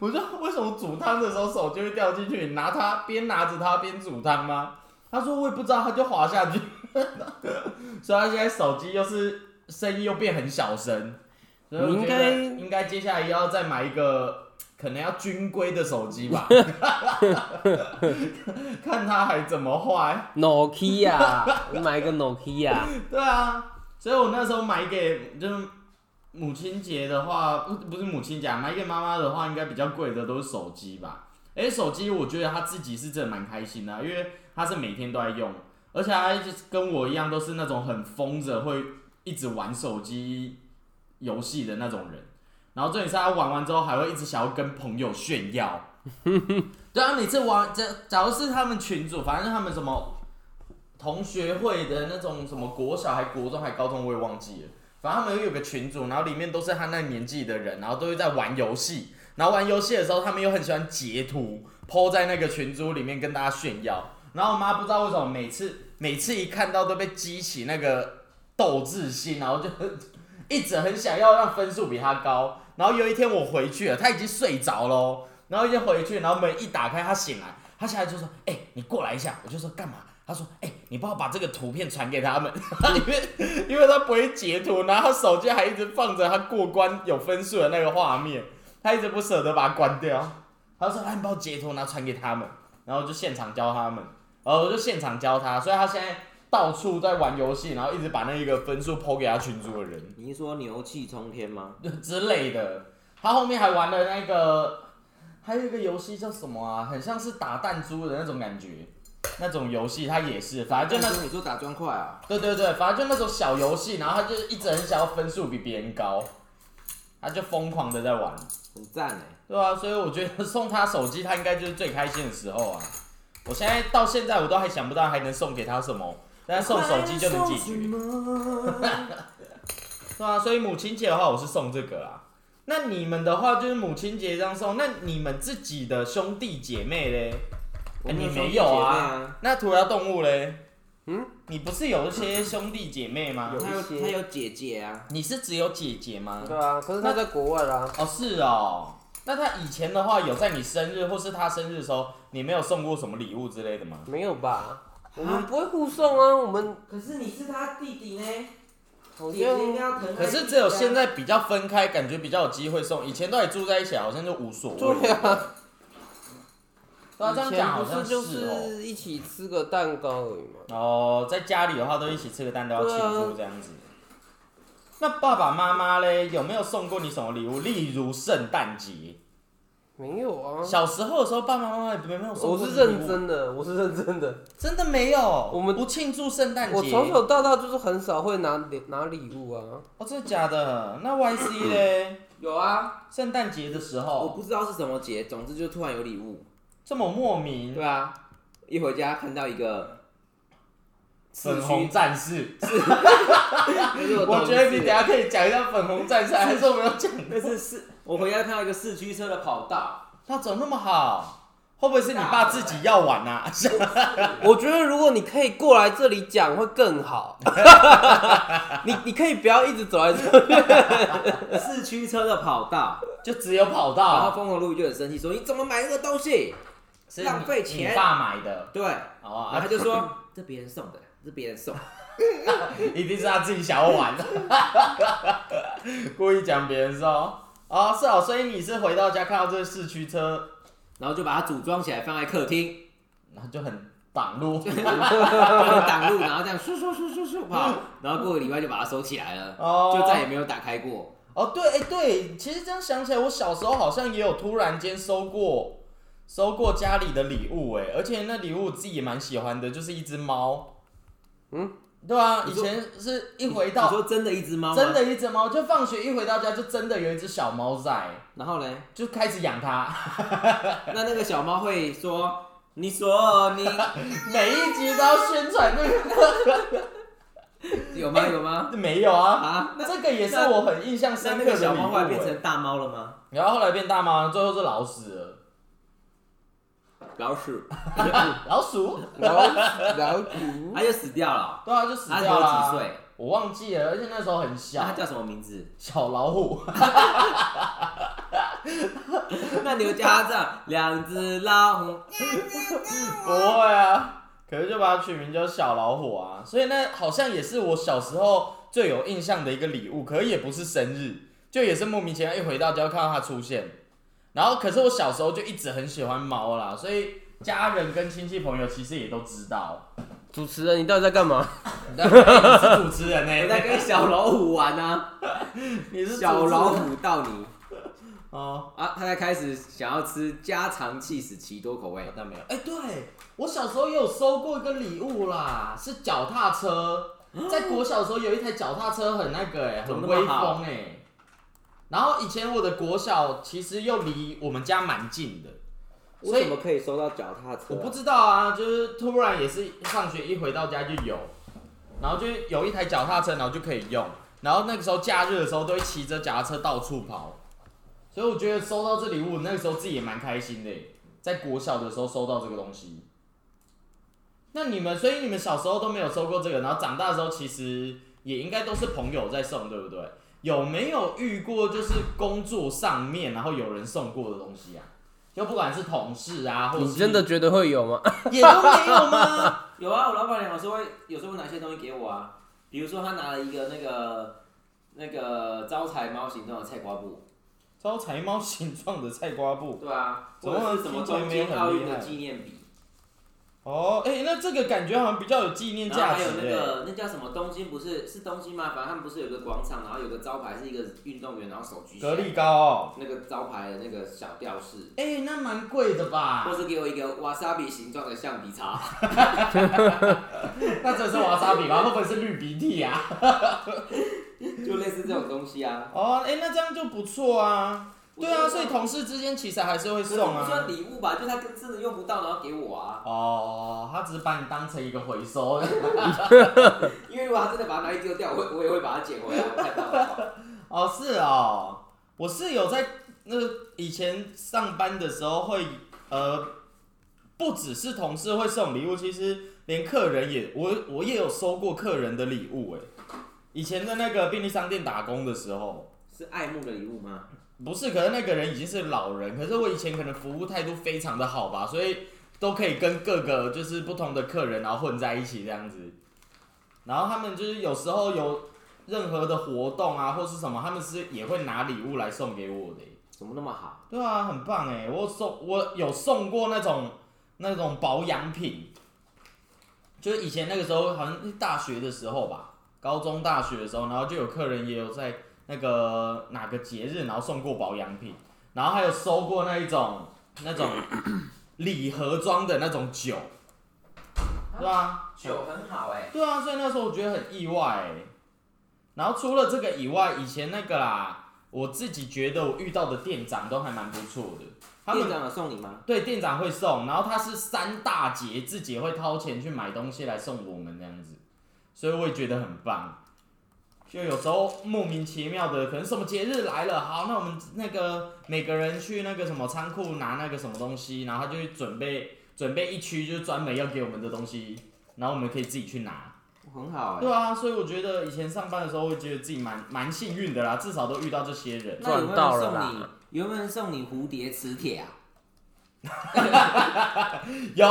我说为什么煮汤的时候手就会掉进去？你拿它边拿着它边煮汤吗？他说我也不知道，他就滑下去。<laughs> 所以他现在手机又是声音又变很小声，所以我觉得应该应该接下来要再买一个可能要军规的手机吧，<laughs> 看他还怎么坏。Nokia，你买一个 Nokia，对啊，所以我那时候买给就是母亲节的话，不不是母亲节啊，买给妈妈的话，应该比较贵的都是手机吧。哎、手机我觉得他自己是真的蛮开心的啊、因为他是每天都在用，而且他就是跟我一样都是那种很疯着会一直玩手机游戏的那种人。然后重点是他玩完之后还会一直想要跟朋友炫耀。<laughs> 对啊，每次玩，假假如是他们群主，反正他们什么同学会的那种什么国小还国中还高中，我也忘记了。反正他们有个群主，然后里面都是他那年纪的人，然后都会在玩游戏。然后玩游戏的时候，他们又很喜欢截图，PO 在那个群组里面跟大家炫耀。然后我妈不知道为什么每次每次一看到都被激起那个斗志心，然后就 <laughs> 一直很想要让分数比他高。然后有一天我回去了，他已经睡着喽。然后一天回去，然后门一打开，他醒来，他下来就说：“哎、你过来一下。”我就说：“干嘛？”他说：“哎、你帮我把这个图片传给他们，<laughs> 因为因为他不会截图，然后他手机还一直放着他过关有分数的那个画面，他一直不舍得把它关掉。他说：“哎，你帮我截图，然后传给他们。”然后就现场教他们，然后我就现场教他，所以他现在到处在玩游戏，然后一直把那一个分数抛给他群主的人。你是说牛气冲天吗？<laughs> 之类的。他后面还玩了那个，还有一个游戏叫什么啊？很像是打弹珠的那种感觉，那种游戏他也是，反正就那种，你说打砖块啊？对对对，反正就那种小游戏，然后他就一直很想要分数比别人高，他就疯狂的在玩，很赞哎！对啊，所以我觉得送他手机，他应该就是最开心的时候啊。我现在到现在我都还想不到还能送给他什么，但是送手机就能解决。对啊，所以母亲节的话，我是送这个啦。那你们的话就是母亲节这样送，那你们自己的兄弟姐妹嘞？我你没有啊啊？那涂鸦动物嘞？嗯，你不是有一些兄弟姐妹吗？有他有一些他有姐姐啊，你是只有姐姐吗？对啊，可是他在国外啦，哦，是哦。那他以前的话，有在你生日或是他生日的时候，你没有送过什么礼物之类的吗？没有吧？我们不会互送啊，我们可是你是他弟弟呢，好姐姐应该像要疼爱弟弟啊。可是只有现在比较分开，感觉比较有机会送。以前都还住在一起，好像就无所谓。对啊，对啊，这样以前讲好像不是就哦。是一起吃个蛋糕而已嘛。哦，在家里的话都一起吃个蛋糕要庆对啊祝这样子。那爸爸妈妈嘞，有没有送过你什么礼物？例如圣诞节，没有啊，小时候的时候，爸爸妈妈也没有送我是过你礼物认，真的，我是认真的。真的没有。我们不庆祝圣诞节。我从小到大就是很少会拿礼拿礼物啊。哦，真的假的？那 Y C 嘞？<coughs> 有啊，圣诞节的时候我候不知道是什么节，总之就突然有礼物。这么莫名，对啊，一回家看到一个粉红战士，那 <laughs> 是我觉得你等下可以讲一下粉红战士，还是我没有讲？那是四，我回家看到一个四驱车的跑道，他怎么那么好？会不会是你爸自己要玩啊？<laughs> 我觉得如果你可以过来这里讲会更好。<laughs> 你你可以不要一直走来这里。四驱车的跑道，就只有跑道然后道，风头路就很生气，说你怎么买这个东西？浪费钱你爸买的对，然哦，后啊他就说这别人送的，这别人送。<laughs> 一定是他自己想要玩的，<laughs> 故意讲别人送。哦，是哦，所以你是回到家看到这个四驱车，然后就把它组装起来放在客厅，然后就很挡路。<laughs> 就挡路，然后这样咻咻咻咻咻跑，然后过个礼拜就把它收起来了，哦，就再也没有打开过。哦，对，哎，对，其实这样想起来，我小时候好像也有突然间收过收过家里的礼物，哎，而且那礼物我自己也蛮喜欢的，就是一只猫。嗯，对啊，以前是一回到你到说真的一只猫？真的一只猫，就放学一回到家就真的有一只小猫在，然后呢？就开始养它。<laughs> 那那个小猫会说：“你说你 <laughs> 每一集都要宣传那个。<laughs> 有吗？有吗？没有啊，啊，那这个也是我很印象那深刻的那个小猫后来变成大猫了吗？然后后来变大猫，最后是老死了，<laughs> 老鼠，老鼠，老老鼠它就死掉了。对啊，就死它掉了啊。活几岁？我忘记了，而且那时候很那小它，叫什么名字？小老虎。<laughs> 那你们叫它这样，两只老虎。<laughs> 不会啊，可是就把它取名叫小老虎啊，所以那好像也是我小时候最有印象的一个礼物，可是也不是生日，就也是莫名其妙一回到家就看到它出现，然后可是我小时候就一直很喜欢猫啦，所以家人跟亲戚朋友其实也都知道。主持人，你到底在干嘛？你是主持人呢、<laughs> 我在跟小老虎玩呢、你是小老虎到你哦。啊，他在开始想要吃家常气死奇多口味。但没有，哎、对我小时候也有收过一个礼物啦，是脚踏车。<gasps> 在国小的时候有一台脚踏车，很那个哎、很威风哎、然后以前我的国小其实又离我们家蛮近的，所以可以收到脚踏车我不知道啊，就是突然也是上学一回到家就有，然后就有一台脚踏车，然后就可以用。然后那个时候假日的时候都会骑着脚踏车到处跑，所以我觉得收到这礼物，那个时候自己也蛮开心的耶，在国小的时候收到这个东西。那你们，所以你们小时候都没有收过这个，然后长大的时候其实也应该都是朋友在送，对不对？有没有遇过就是工作上面然后有人送过的东西啊？就不管是同事啊，或者是你真的觉得会有吗？<laughs> 也都没有吗？<laughs> 有啊，我老板娘有时候会有时候会拿一些东西给我啊，比如说他拿了一个那个那个招财猫形状的菜瓜布，招财猫形状的菜瓜布。对啊，或者是什么听起来东没有很京奥运的纪念笔，哦，哎、那这个感觉好像比较有纪念价值还有那哎。个那叫什么东京不是是东京吗？反正他们不是有个广场，然后有个招牌是一个运动员，然后手举起来格力高哦，那个招牌的那个小吊饰，哎、那蛮贵的吧或？是给我一个瓦萨比形状的橡皮擦 <laughs> <laughs> 那真是瓦萨比吗？会不会是绿鼻涕啊？<laughs> 就类似这种东西啊。哦，哎、那这样就不错啊。对啊，所以同事之间其实还是会送不算啊。礼物吧，就他真的用不到，然后给我啊。哦，他只是把你当成一个回收。<laughs> 因为如果他真的把它拿去丢掉，我会我也会把它捡回来。我看到的话，哦，是哦，我是有在那个以前上班的时候会，呃，不只是同事会送礼物，其实连客人也，我我也有收过客人的礼物哎。以前在那个便利商店打工的时候，是爱慕的礼物吗？不是，可是那个人已经是老人，可是我以前可能服务态度非常的好吧，所以都可以跟各个就是不同的客人然后混在一起这样子。然后他们就是有时候有任何的活动啊或是什么，他们是也会拿礼物来送给我的耶。怎么那么好？对啊，很棒哎！我送我有送过那种那种保养品，就是以前那个时候好像是大学的时候吧，高中大学的时候，然后就有客人也有在那个哪个节日，然后送过保养品，然后还有收过那一种那种 <coughs> 礼盒装的那种酒，对啊，酒很好哎、对啊，所以那时候我觉得很意外欸。然后除了这个以外，以前那个啦，我自己觉得我遇到的店长都还蛮不错的。他们店长有送你吗？对店长会送，然后他是三大节自己也会掏钱去买东西来送我们这样子，所以我也觉得很棒。就有时候莫名其妙的，可能什么节日来了，好，那我们那个每个人去那个什么仓库拿那个什么东西，然后他就去准备准备一区，就是专门要给我们的东西，然后我们可以自己去拿。很好哎、对啊，所以我觉得以前上班的时候，会觉得自己蛮蛮幸运的啦，至少都遇到这些人。那有没有赚到人送了？有没有人送你蝴蝶磁铁啊？<laughs> 有，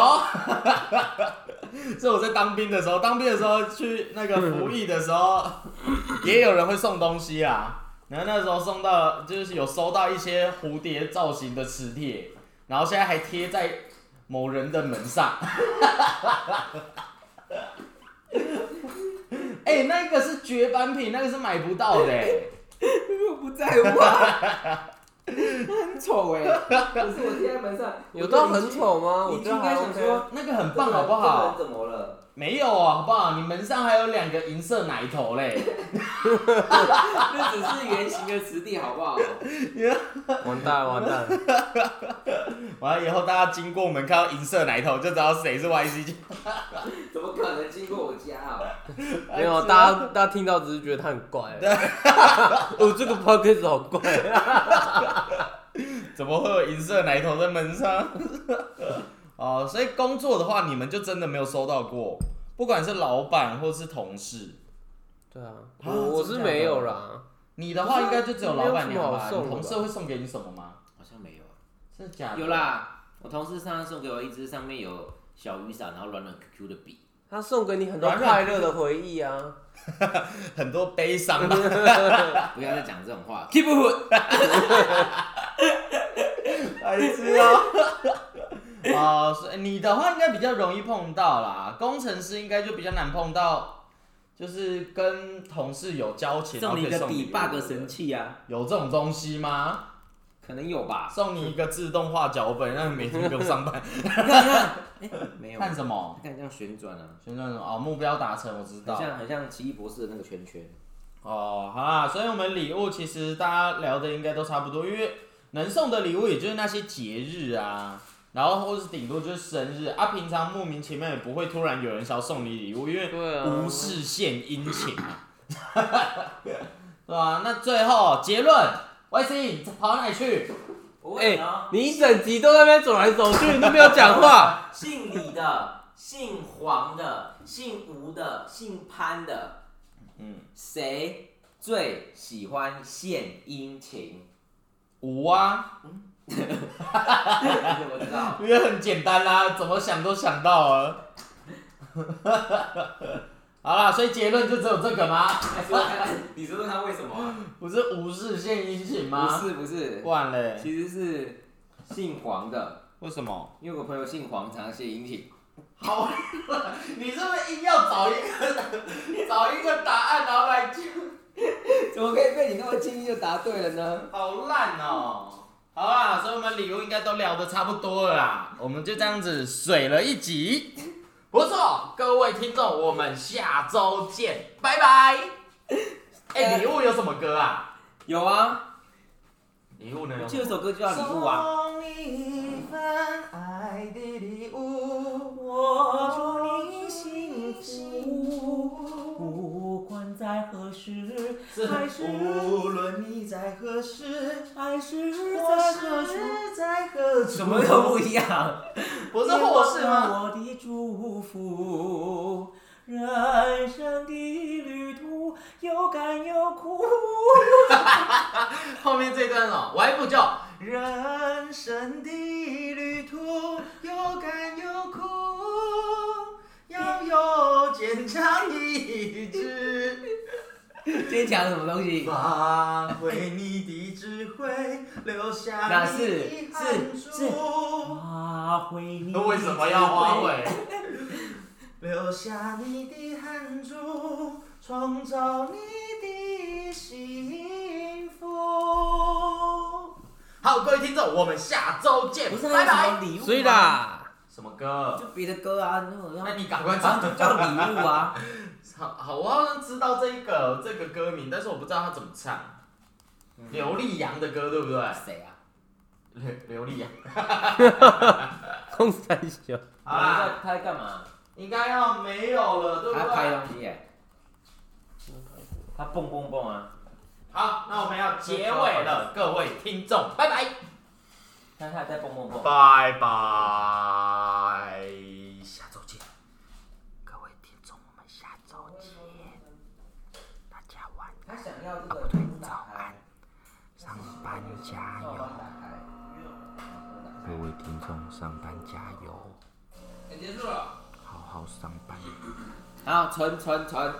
<laughs> 所以我在当兵的时候，当兵的时候去那个服役的时候，<laughs> 也有人会送东西啊。然后那时候送到，就是有收到一些蝴蝶造型的磁铁，然后现在还贴在某人的门上。<laughs> 哎、那个是绝版品，那个是买不到的、欸。我不在乎啊，很丑哎、可是我贴在门上，有到很丑吗？我你应觉得还该想说，那个很棒，好不好？这个人怎么了？没有啊，好不好？你门上还有两个银色奶头嘞，那只是圆形的磁地，好不好？完蛋完蛋，完了以后大家经过门看到银色奶头，就知道谁是 YC 怎么可能经过我家啊？没有，大家大家听到只是觉得他很怪。<laughs> 哦，这个 podcast 好怪。怎么会有银色奶头在门上？哦，所以工作的话，你们就真的没有收到过，不管是老板或是同事。对啊，啊我我是没有啦。你的话应该就只有老板娘吧？同事会送给你什么吗？好像没有。真的假的？有。啦，我同事上次送给我一支上面有小雨伞，然后软软 QQ 的笔。他送给你很多快乐的回忆啊。<laughs> 很多悲伤吧。<laughs> <laughs> 不要再讲这种话，keep up。白痴啊！啊，<laughs> 所以你的话应该比较容易碰到啦，工程师应该就比较难碰到，就是跟同事有交情，送你一个 debug 神器啊，有这种东西吗？可能有吧？送你一个自动化脚本，让你每天不用上班。你看看，哎，没有。看什么？你看这样旋转啊，旋转什么？哦，目标达成，我知道。很像很像奇异博士的那个圈圈。哦，好啦，所以我们礼物其实大家聊的应该都差不多，因为能送的礼物也就是那些节日啊，然后或是顶多就是生日啊，平常莫名其妙也不会突然有人想要送你礼物，因为无事献殷勤嘛，<laughs> 对吧、那最后结论，Y C 你跑哪里去？我哎、问你一整集都在那边走来走去，你都没有讲话。<laughs> 姓李的、姓黄的、姓吴的、姓潘的，嗯，谁最喜欢献殷勤？吴啊，我知道。因为很简单啦、怎么想都想到了。<laughs> 好啦，所以结论就只有这个吗？你说说看，你说说看为什么啊？不是无事献殷勤吗？不是不是，不然嘞，其实是姓黄的，为什么？因为我朋友姓黄，常常献殷勤。好，<laughs> 你是不是硬要找一个找一个答案，然后来就？怎么可以被你那么轻易就答对了呢？好烂哦！好啦，所以我们礼物应该都聊得差不多了啦，我们就这样子水了一集，不错，各位听众，我们下周见，拜拜。<laughs> 哎、礼物有什么歌啊？有啊，礼物呢？就有首歌就叫礼物啊。送你一份爱的礼物，我祝你幸福，不管在何时，还是无论你在何时，还是我在何处，在何处？什么都不一样。不是或是吗？我的祝福，人生的旅途有甘有苦。<laughs> 后面这段哦，我还不叫人坚强什么东西？发挥你的智慧，留下那你是的汗是是珠。发挥你。为什么要发挥？留下你的汗珠，创造你的幸福。好，各位听众，我们下周见，拜拜？所以啦，什么歌？就别的歌啊，那我要那你赶快反唱。就叫礼物啊。<laughs> 好，好，我好像知道这一个这个歌名，但是我不知道他怎么唱。刘力扬的歌对不对？谁啊？刘刘力扬。<laughs> 空三小，好啦，他在干嘛？应该要没有了，对不他拍对？东西耶。他蹦蹦蹦啊！好，那我们要结尾了，各位听众，拜拜。看他还在蹦蹦蹦。拜拜，下周见，各位听众，我们下周见，大家晚他想要这个灯打开，上班加油，各位听众上班加油，结束了。好好上班。好，存存存。